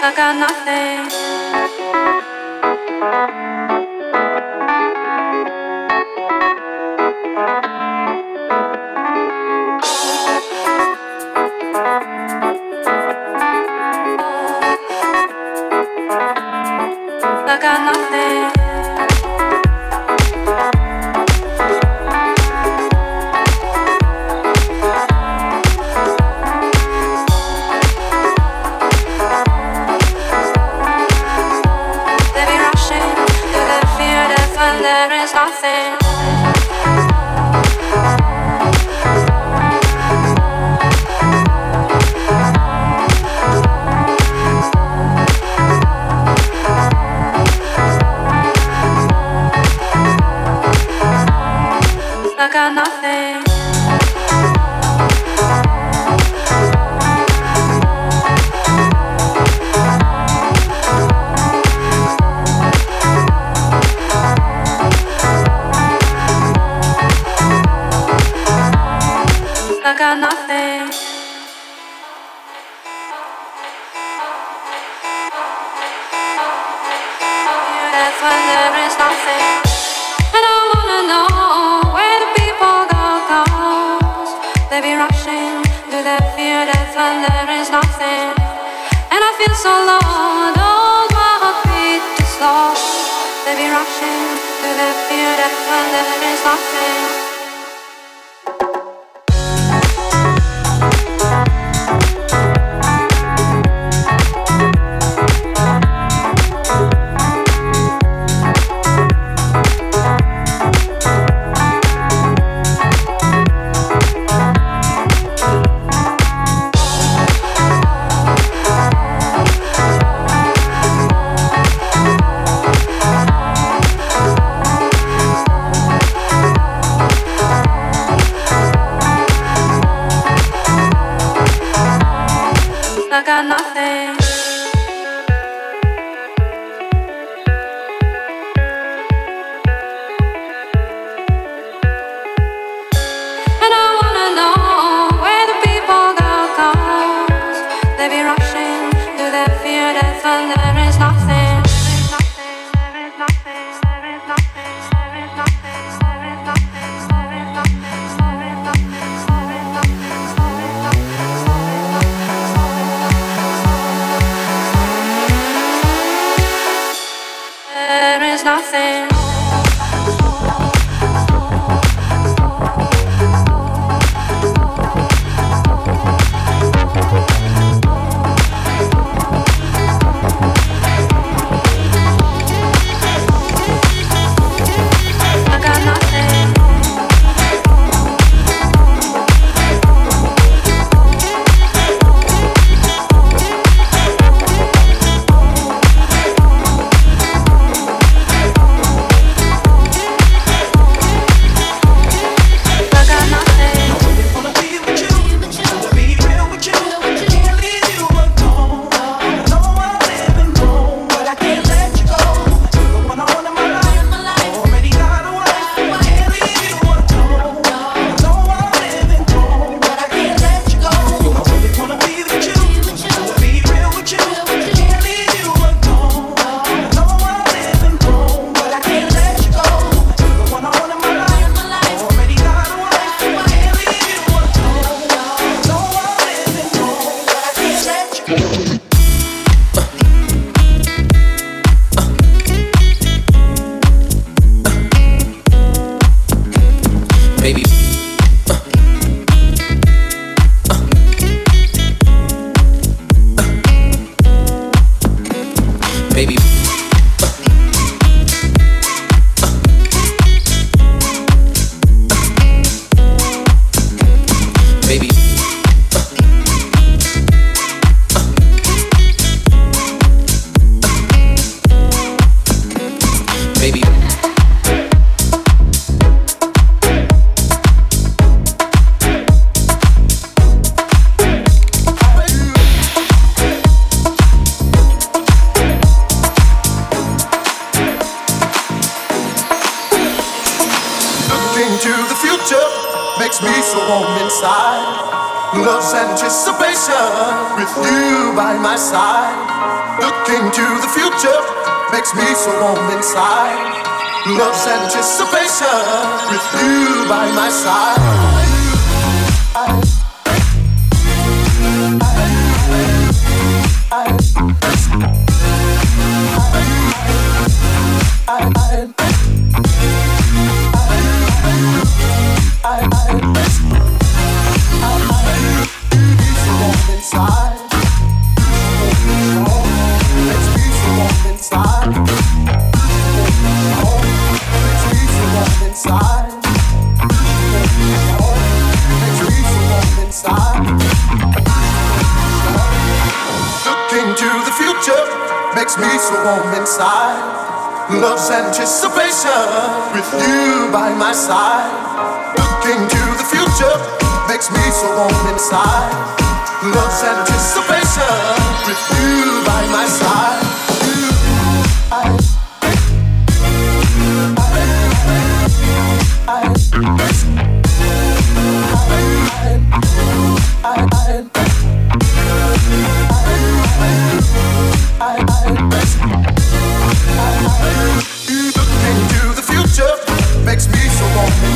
I got nothing. got nothing. left there is nothing せん。makes me so warm inside. Love's anticipation with you by my side. Looking to the future makes me so warm inside. Love's anticipation with you by my side. Love's anticipation with you by my side. Looking to the future makes me so warm inside. Love's anticipation with you by my side.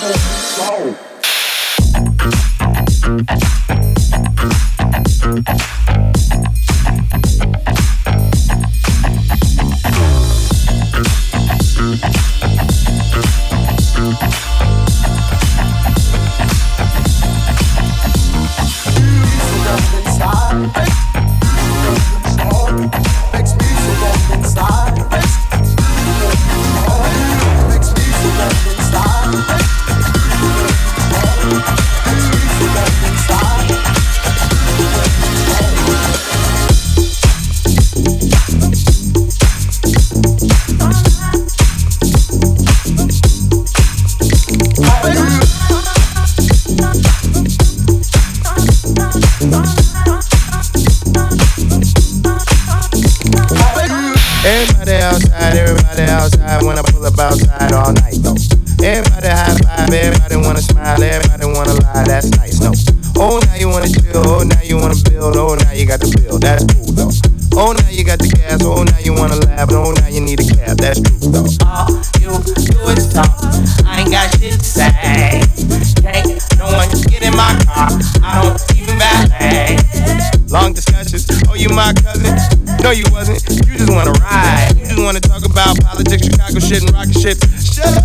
Slow. Everybody outside, everybody outside, pull up outside all night. Everybody high five, everybody wanna smile, everybody wanna lie, that's nice, no. Oh, now you wanna chill, oh, now you wanna build, oh, now you got the that's cool, though. Oh, now you got the gas, oh, now you wanna laugh, oh, now you need a cab, that's though. All you do is talk, I ain't got shit to say. No one get in my car, I don't this will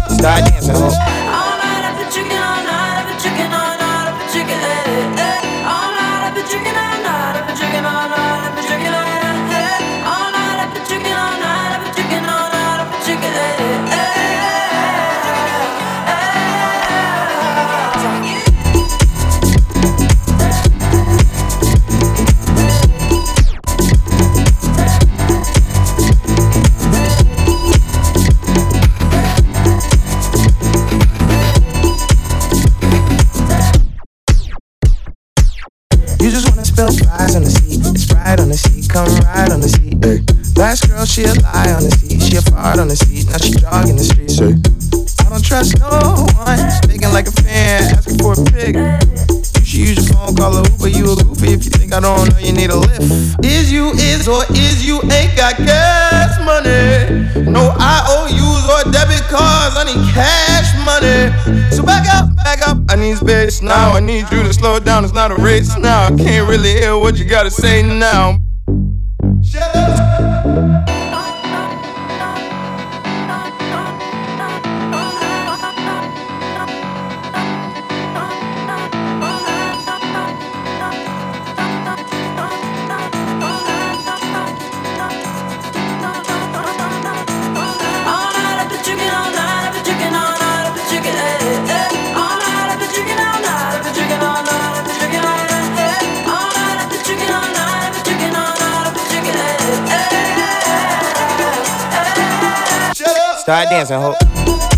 inside. She I don't know you need a lift. Is you is or is you ain't got gas money? No IOUs or debit cards. I need cash money. So back up, back up. I need space now. I need you to slow down. It's not a race now. I can't really hear what you gotta say now. Shut up. Start dancing, ho.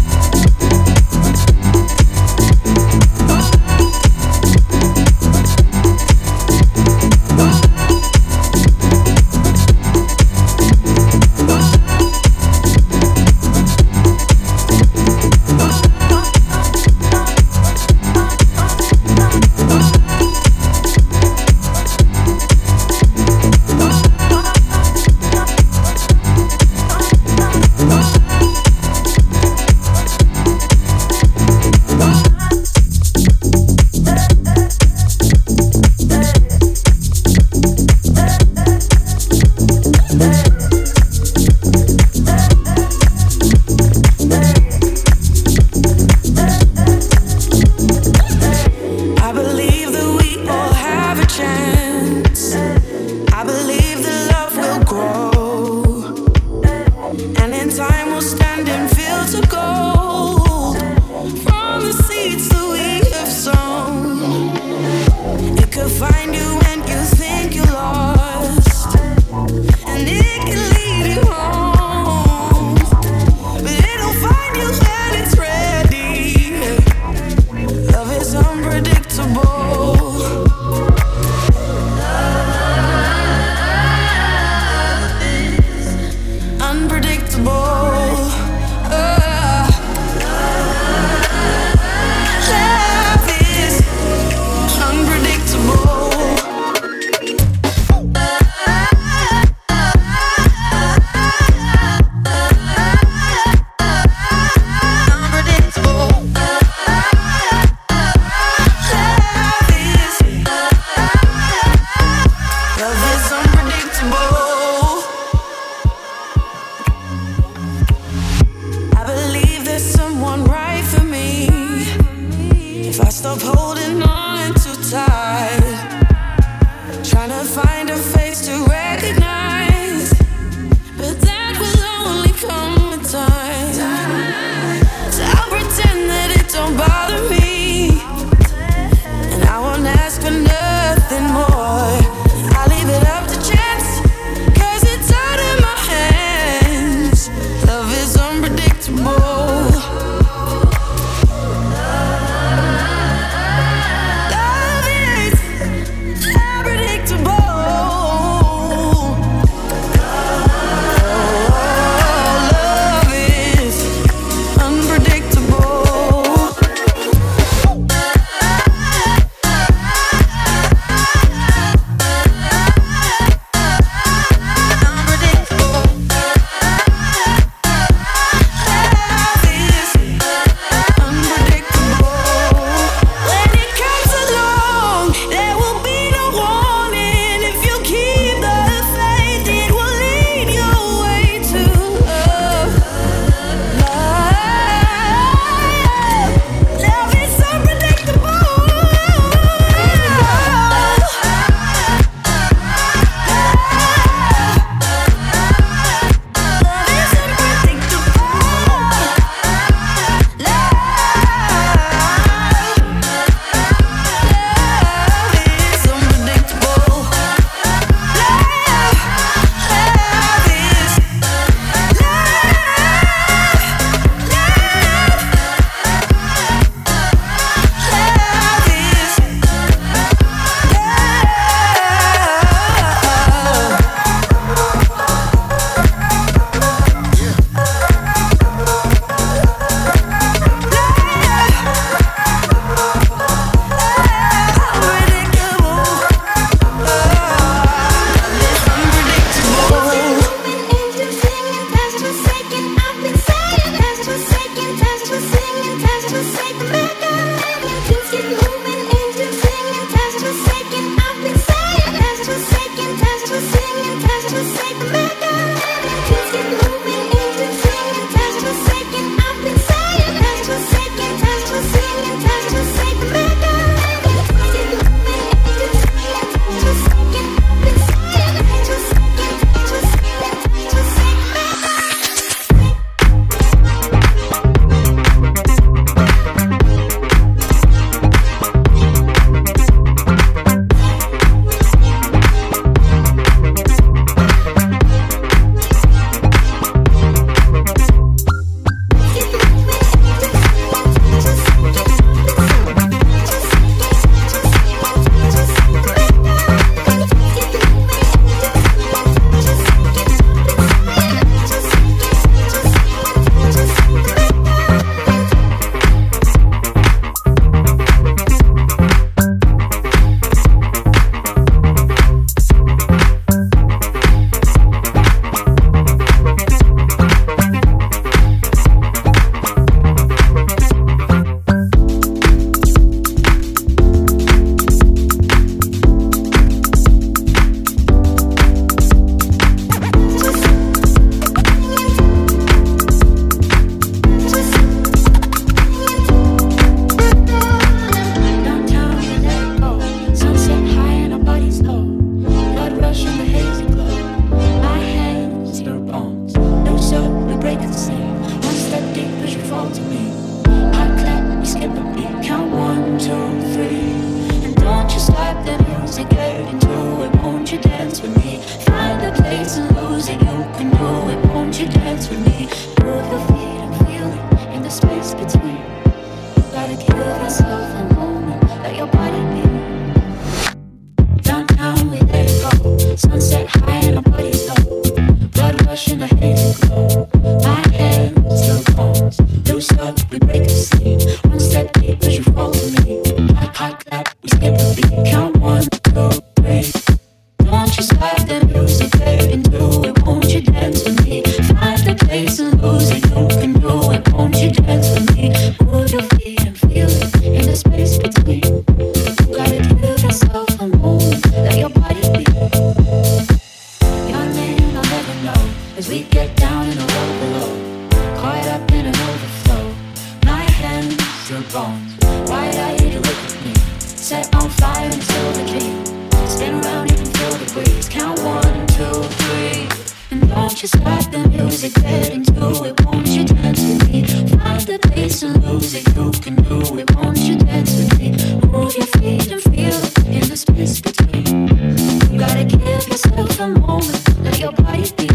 Gotta give yourself a moment, let your body be.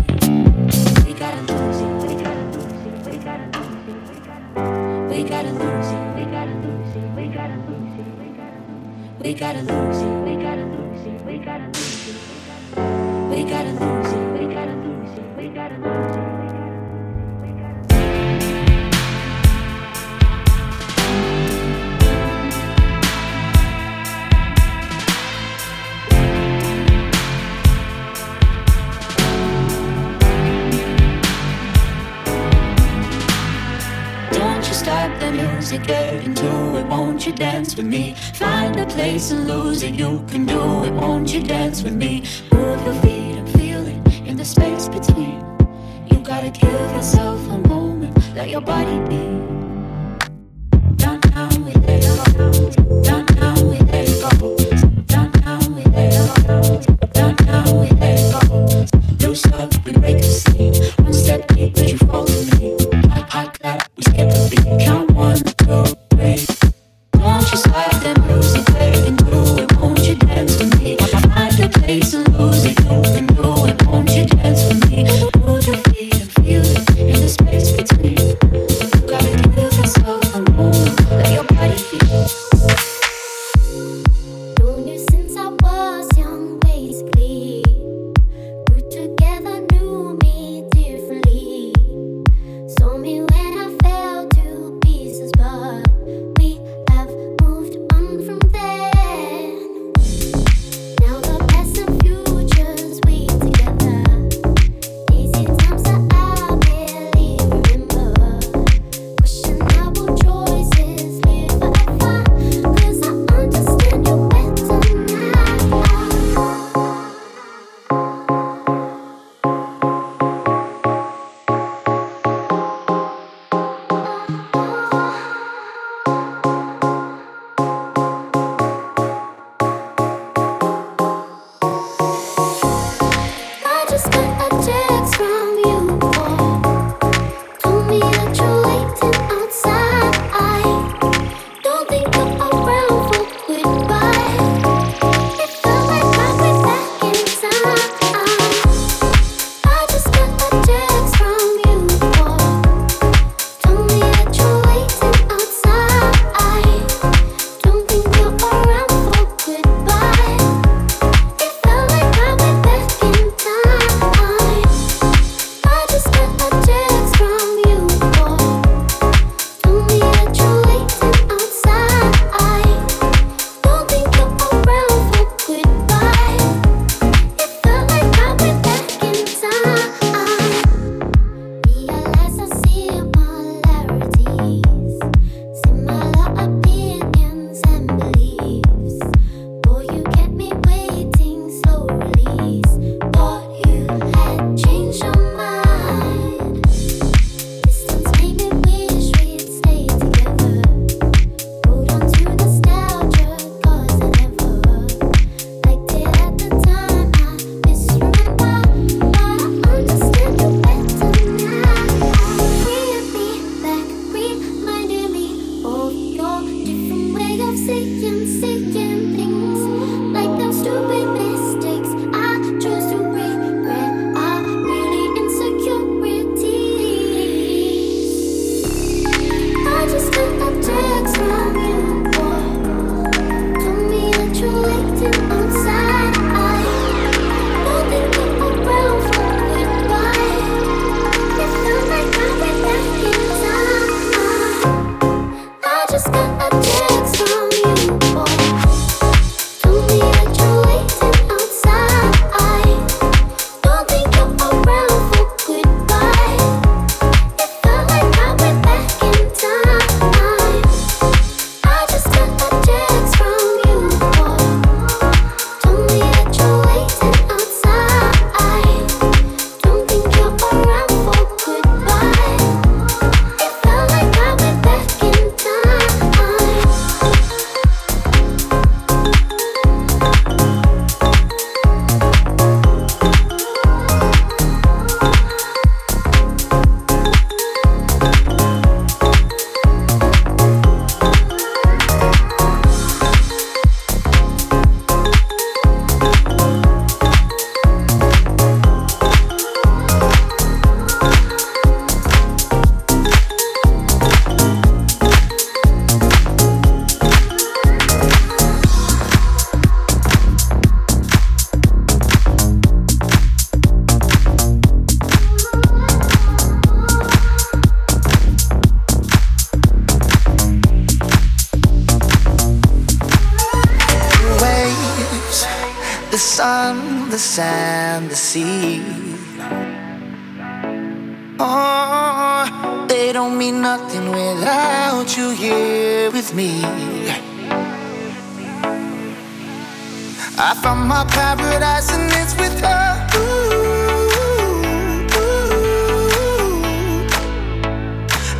We gotta lose it, we gotta lose it, we gotta lose it, we gotta lose it, we gotta lose it, we gotta lose it, we gotta lose it, we gotta lose it, we gotta lose it. to get into it. Won't you dance with me? Find a place and lose it. You can do it. Won't you dance with me? Move your feet and feel it in the space between. You gotta give yourself a moment. Let your body be.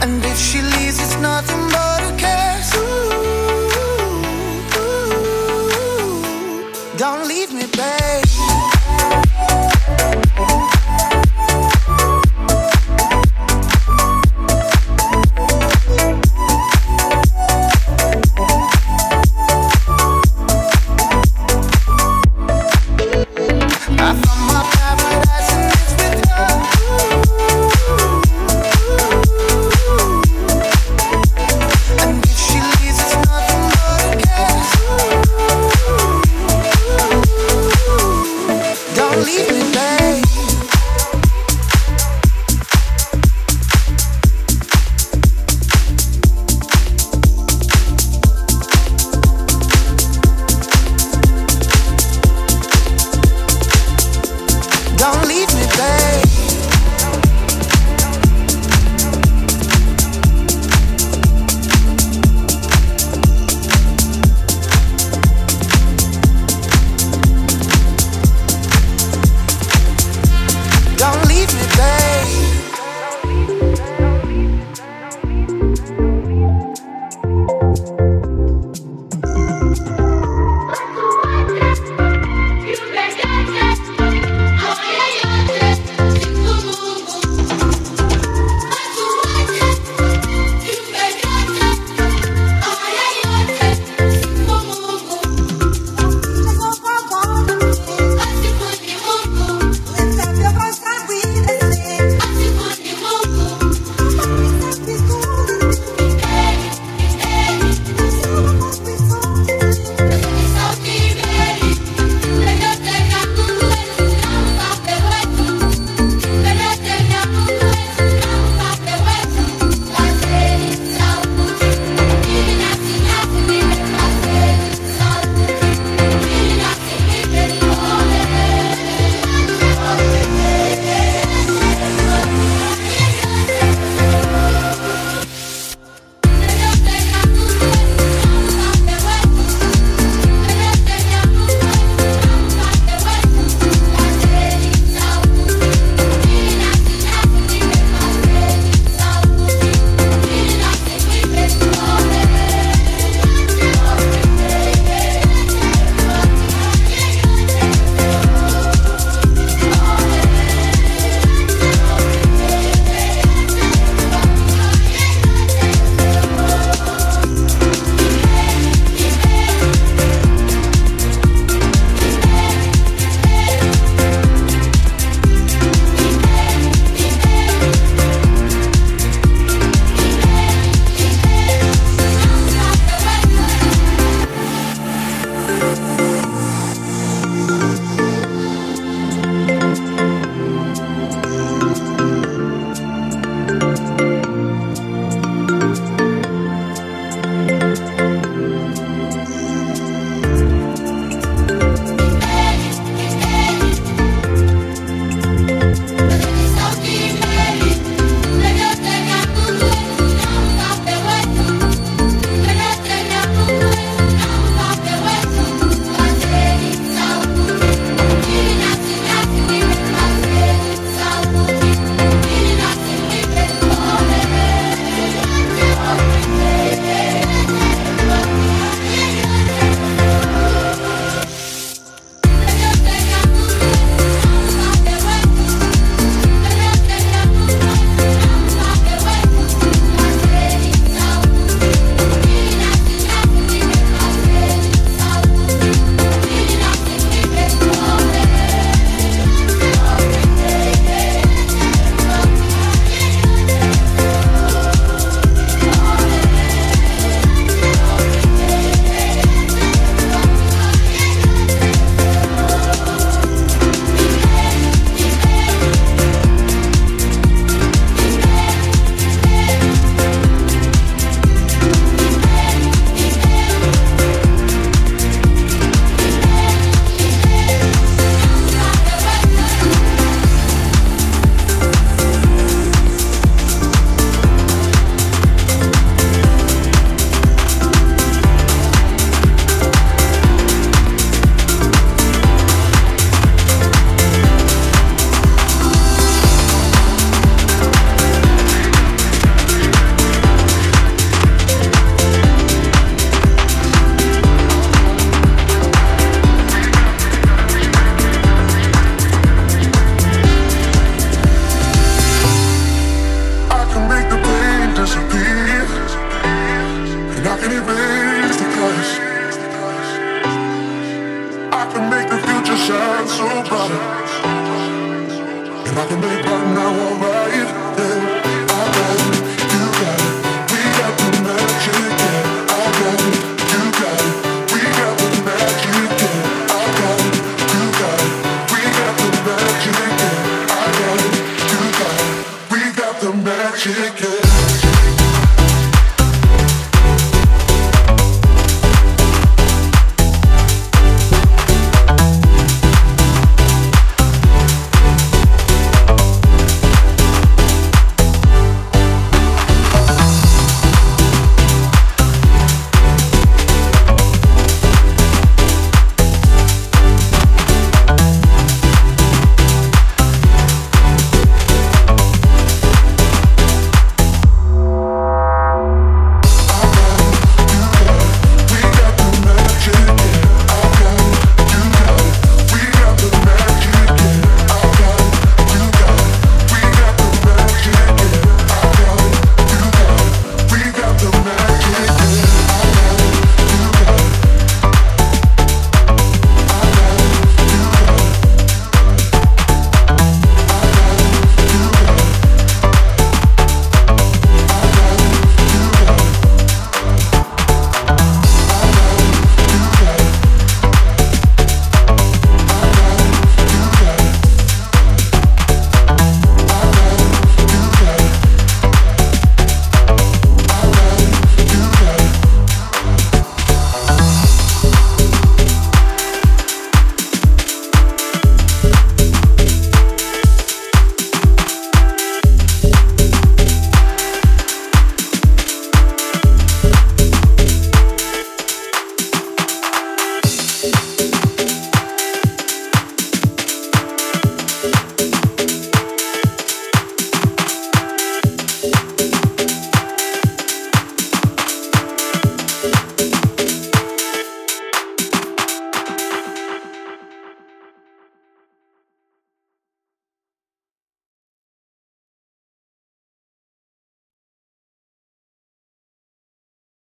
And if she leaves, it's nothing but